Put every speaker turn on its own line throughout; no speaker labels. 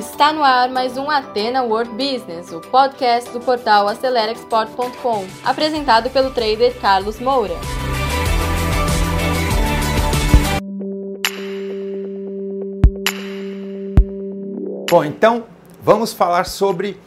Está no ar mais um Atena World Business, o podcast do portal AceleraExport.com, apresentado pelo trader Carlos Moura.
Bom, então vamos falar sobre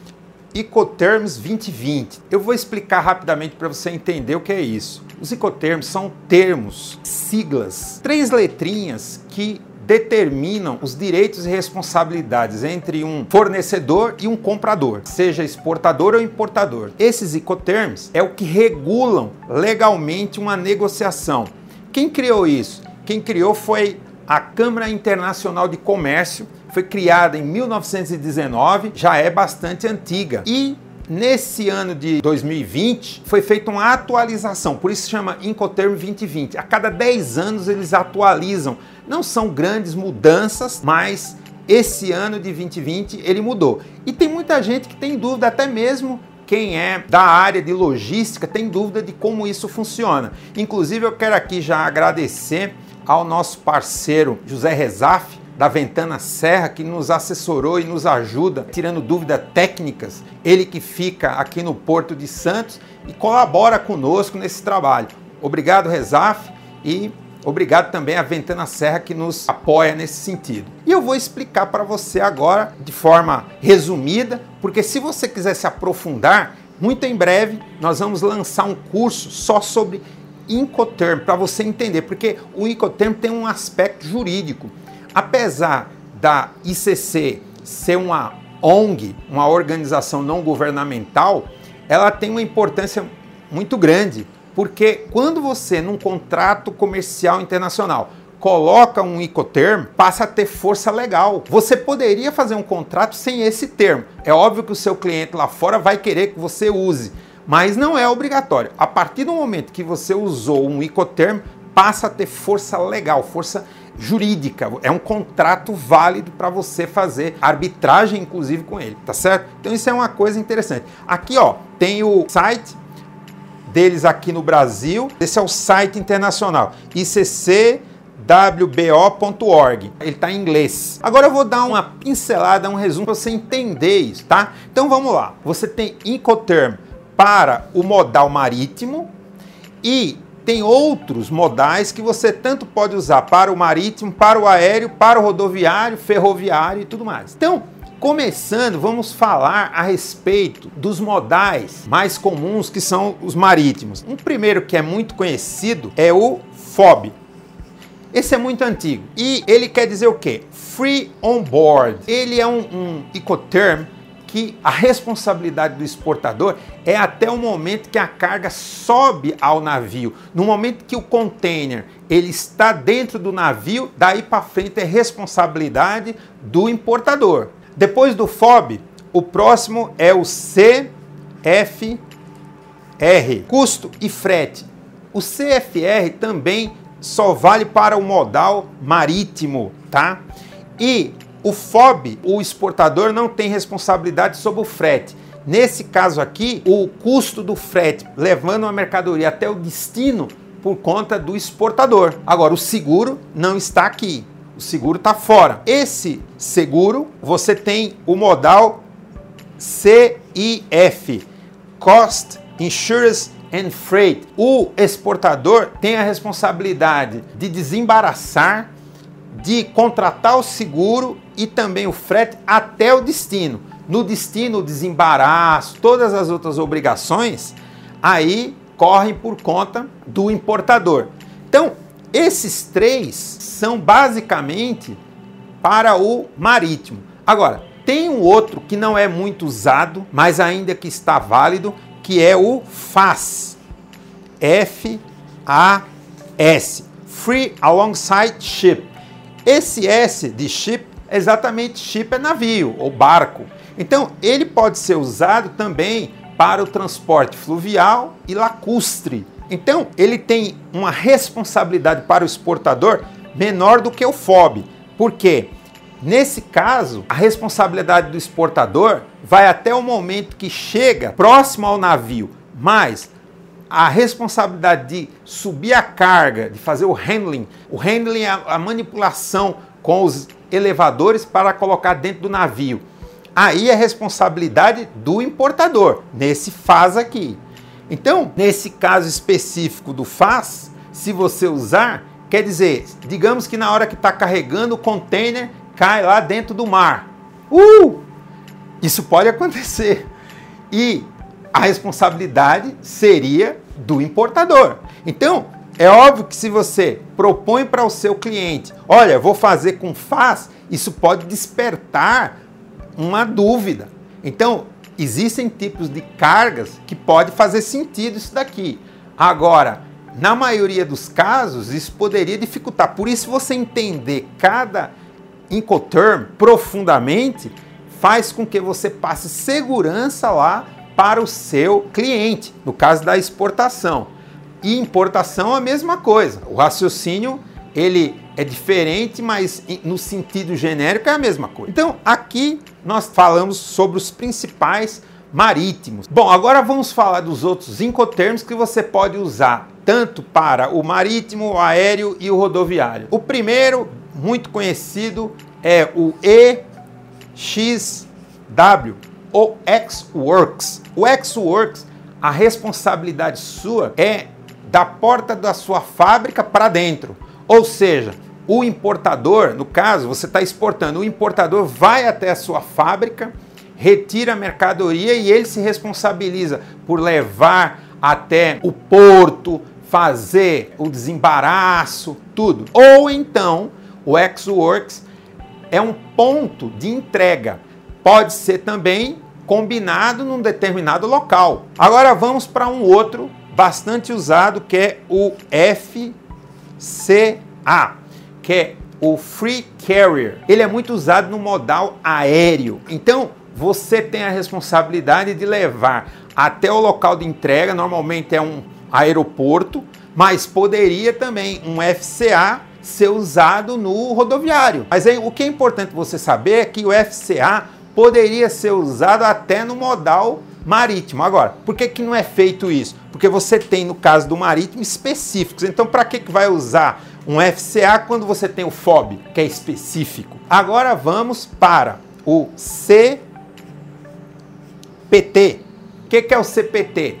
Ecoterms 2020. Eu vou explicar rapidamente para você entender o que é isso. Os Ecoterms são termos, siglas, três letrinhas que determinam os direitos e responsabilidades entre um fornecedor e um comprador, seja exportador ou importador. Esses Ecoterms é o que regulam legalmente uma negociação. Quem criou isso? Quem criou foi a Câmara Internacional de Comércio, foi criada em 1919, já é bastante antiga. E Nesse ano de 2020 foi feita uma atualização, por isso chama Incoterm 2020. A cada 10 anos eles atualizam. Não são grandes mudanças, mas esse ano de 2020 ele mudou. E tem muita gente que tem dúvida, até mesmo quem é da área de logística tem dúvida de como isso funciona. Inclusive eu quero aqui já agradecer ao nosso parceiro José Rezaf, da Ventana Serra, que nos assessorou e nos ajuda, tirando dúvidas técnicas. Ele que fica aqui no Porto de Santos e colabora conosco nesse trabalho. Obrigado, Rezaf, e obrigado também à Ventana Serra que nos apoia nesse sentido. E eu vou explicar para você agora de forma resumida, porque se você quiser se aprofundar, muito em breve nós vamos lançar um curso só sobre Incoterm, para você entender, porque o Incoterm tem um aspecto jurídico apesar da ICC ser uma ONG, uma organização não governamental, ela tem uma importância muito grande, porque quando você, num contrato comercial internacional, coloca um Incoterm, passa a ter força legal. Você poderia fazer um contrato sem esse termo. É óbvio que o seu cliente lá fora vai querer que você use, mas não é obrigatório. A partir do momento que você usou um Incoterm, passa a ter força legal, força jurídica, é um contrato válido para você fazer arbitragem, inclusive, com ele, tá certo? Então isso é uma coisa interessante. Aqui, ó, tem o site deles aqui no Brasil, esse é o site internacional, iccwbo.org. Ele está em inglês. Agora eu vou dar uma pincelada, um resumo para você entender isso, tá? Então vamos lá. Você tem Incoterm para o modal marítimo e tem outros modais que você tanto pode usar para o marítimo, para o aéreo, para o rodoviário, ferroviário e tudo mais. Então, começando, vamos falar a respeito dos modais mais comuns que são os marítimos. Um primeiro que é muito conhecido é o FOB. Esse é muito antigo e ele quer dizer o quê? Free on board. Ele é um, um Ecoterm que a responsabilidade do exportador é até o momento que a carga sobe ao navio. No momento que o container ele está dentro do navio, daí para frente é responsabilidade do importador. Depois do FOB, o próximo é o CFR, custo e frete. O CFR também só vale para o modal marítimo, tá? E o FOB, o exportador, não tem responsabilidade sobre o frete. Nesse caso aqui, o custo do frete levando a mercadoria até o destino por conta do exportador. Agora, o seguro não está aqui. O seguro está fora. Esse seguro, você tem o modal CIF, Cost Insurance and Freight. O exportador tem a responsabilidade de desembaraçar de contratar o seguro e também o frete até o destino. No destino, o desembaraço, todas as outras obrigações, aí correm por conta do importador. Então, esses três são basicamente para o marítimo. Agora, tem um outro que não é muito usado, mas ainda que está válido, que é o FAS. F-A-S. Free Alongside Ship. Esse S de ship, exatamente ship é navio ou barco. Então, ele pode ser usado também para o transporte fluvial e lacustre. Então, ele tem uma responsabilidade para o exportador menor do que o FOB. Por quê? Nesse caso, a responsabilidade do exportador vai até o momento que chega próximo ao navio, mas a responsabilidade de subir a carga, de fazer o handling, o handling é a manipulação com os elevadores para colocar dentro do navio. Aí é responsabilidade do importador, nesse faz aqui. Então, nesse caso específico do faz, se você usar, quer dizer, digamos que na hora que está carregando o container, cai lá dentro do mar. Uh! Isso pode acontecer. E a responsabilidade seria do importador. Então, é óbvio que se você propõe para o seu cliente, olha, vou fazer com faz, isso pode despertar uma dúvida. Então, existem tipos de cargas que pode fazer sentido isso daqui. Agora, na maioria dos casos, isso poderia dificultar. Por isso, você entender cada Incoterm profundamente faz com que você passe segurança lá para o seu cliente, no caso da exportação. E importação a mesma coisa. O raciocínio ele é diferente, mas no sentido genérico é a mesma coisa. Então, aqui nós falamos sobre os principais marítimos. Bom, agora vamos falar dos outros incoterms que você pode usar tanto para o marítimo, o aéreo e o rodoviário. O primeiro, muito conhecido, é o EXW, ou X-Works. O X-Works, a responsabilidade sua é da porta da sua fábrica para dentro. Ou seja, o importador, no caso, você está exportando, o importador vai até a sua fábrica, retira a mercadoria e ele se responsabiliza por levar até o porto, fazer o desembaraço, tudo. Ou então, o X-Works é um ponto de entrega. Pode ser também combinado num determinado local. Agora vamos para um outro bastante usado que é o FCA, que é o Free Carrier. Ele é muito usado no modal aéreo. Então, você tem a responsabilidade de levar até o local de entrega, normalmente é um aeroporto, mas poderia também um FCA ser usado no rodoviário. Mas aí, o que é importante você saber é que o FCA poderia ser usado até no modal marítimo. Agora, por que, que não é feito isso? Porque você tem, no caso do marítimo, específicos. Então, para que, que vai usar um FCA quando você tem o FOB, que é específico? Agora vamos para o CPT. O que, que é o CPT?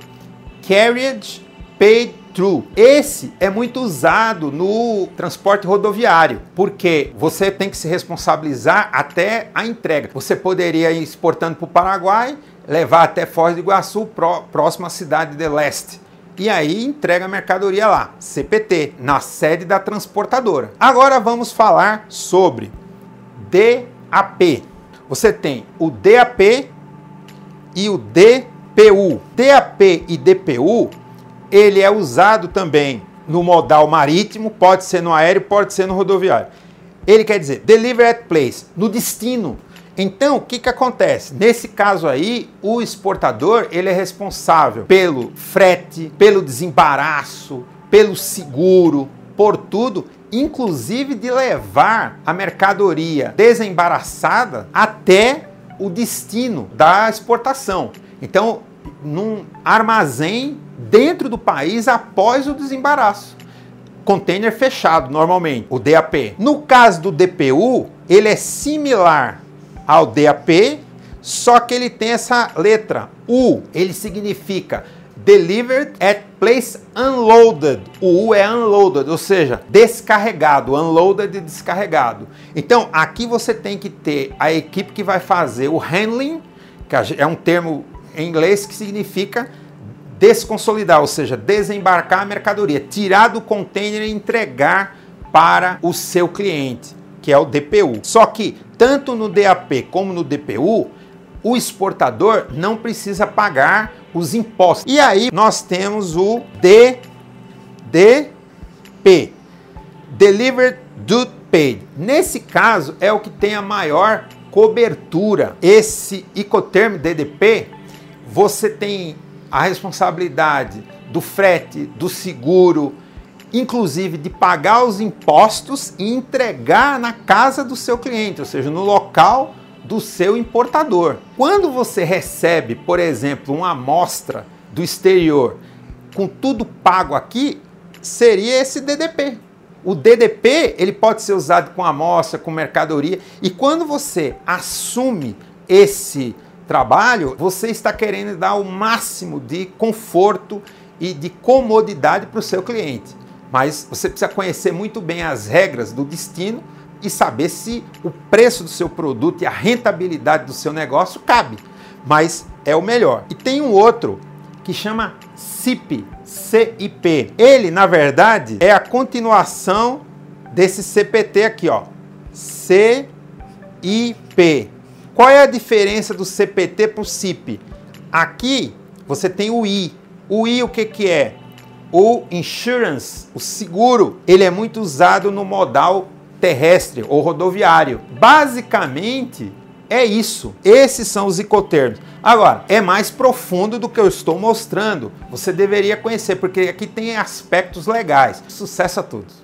Carriage Paid True. Esse é muito usado no transporte rodoviário, porque você tem que se responsabilizar até a entrega. Você poderia ir exportando para o Paraguai, levar até Foz do Iguaçu, próxima cidade de Leste. E aí entrega a mercadoria lá, CPT, na sede da transportadora. Agora vamos falar sobre DAP. Você tem o DAP e o DPU. DAP e DPU ele é usado também no modal marítimo, pode ser no aéreo, pode ser no rodoviário. Ele quer dizer deliver at place, no destino. Então, o que, que acontece? Nesse caso aí, o exportador ele é responsável pelo frete, pelo desembaraço, pelo seguro, por tudo, inclusive de levar a mercadoria desembaraçada até o destino da exportação. Então, num armazém dentro do país após o desembaraço. Container fechado, normalmente, o DAP. No caso do DPU, ele é similar ao DAP, só que ele tem essa letra U. Ele significa Delivered at Place Unloaded. O U é unloaded, ou seja, descarregado, unloaded e descarregado. Então, aqui você tem que ter a equipe que vai fazer o handling, que é um termo em inglês que significa desconsolidar, ou seja, desembarcar a mercadoria, tirar do container e entregar para o seu cliente, que é o DPU. Só que tanto no DAP como no DPU, o exportador não precisa pagar os impostos. E aí nós temos o DDP, Delivered Duty Paid. Nesse caso é o que tem a maior cobertura. Esse Icoterm DDP, você tem a responsabilidade do frete, do seguro, inclusive de pagar os impostos e entregar na casa do seu cliente, ou seja, no local do seu importador. Quando você recebe, por exemplo, uma amostra do exterior com tudo pago aqui, seria esse DDP. O DDP ele pode ser usado com amostra, com mercadoria, e quando você assume esse trabalho, você está querendo dar o máximo de conforto e de comodidade para o seu cliente. Mas você precisa conhecer muito bem as regras do destino e saber se o preço do seu produto e a rentabilidade do seu negócio cabe. Mas é o melhor. E tem um outro que chama CIP, CIP. Ele, na verdade, é a continuação desse CPT aqui, ó. CIP. Qual é a diferença do CPT para o CIP? Aqui você tem o I. O I o que, que é? O insurance, o seguro, ele é muito usado no modal terrestre ou rodoviário. Basicamente é isso. Esses são os icotermos. Agora, é mais profundo do que eu estou mostrando. Você deveria conhecer, porque aqui tem aspectos legais. Sucesso a todos!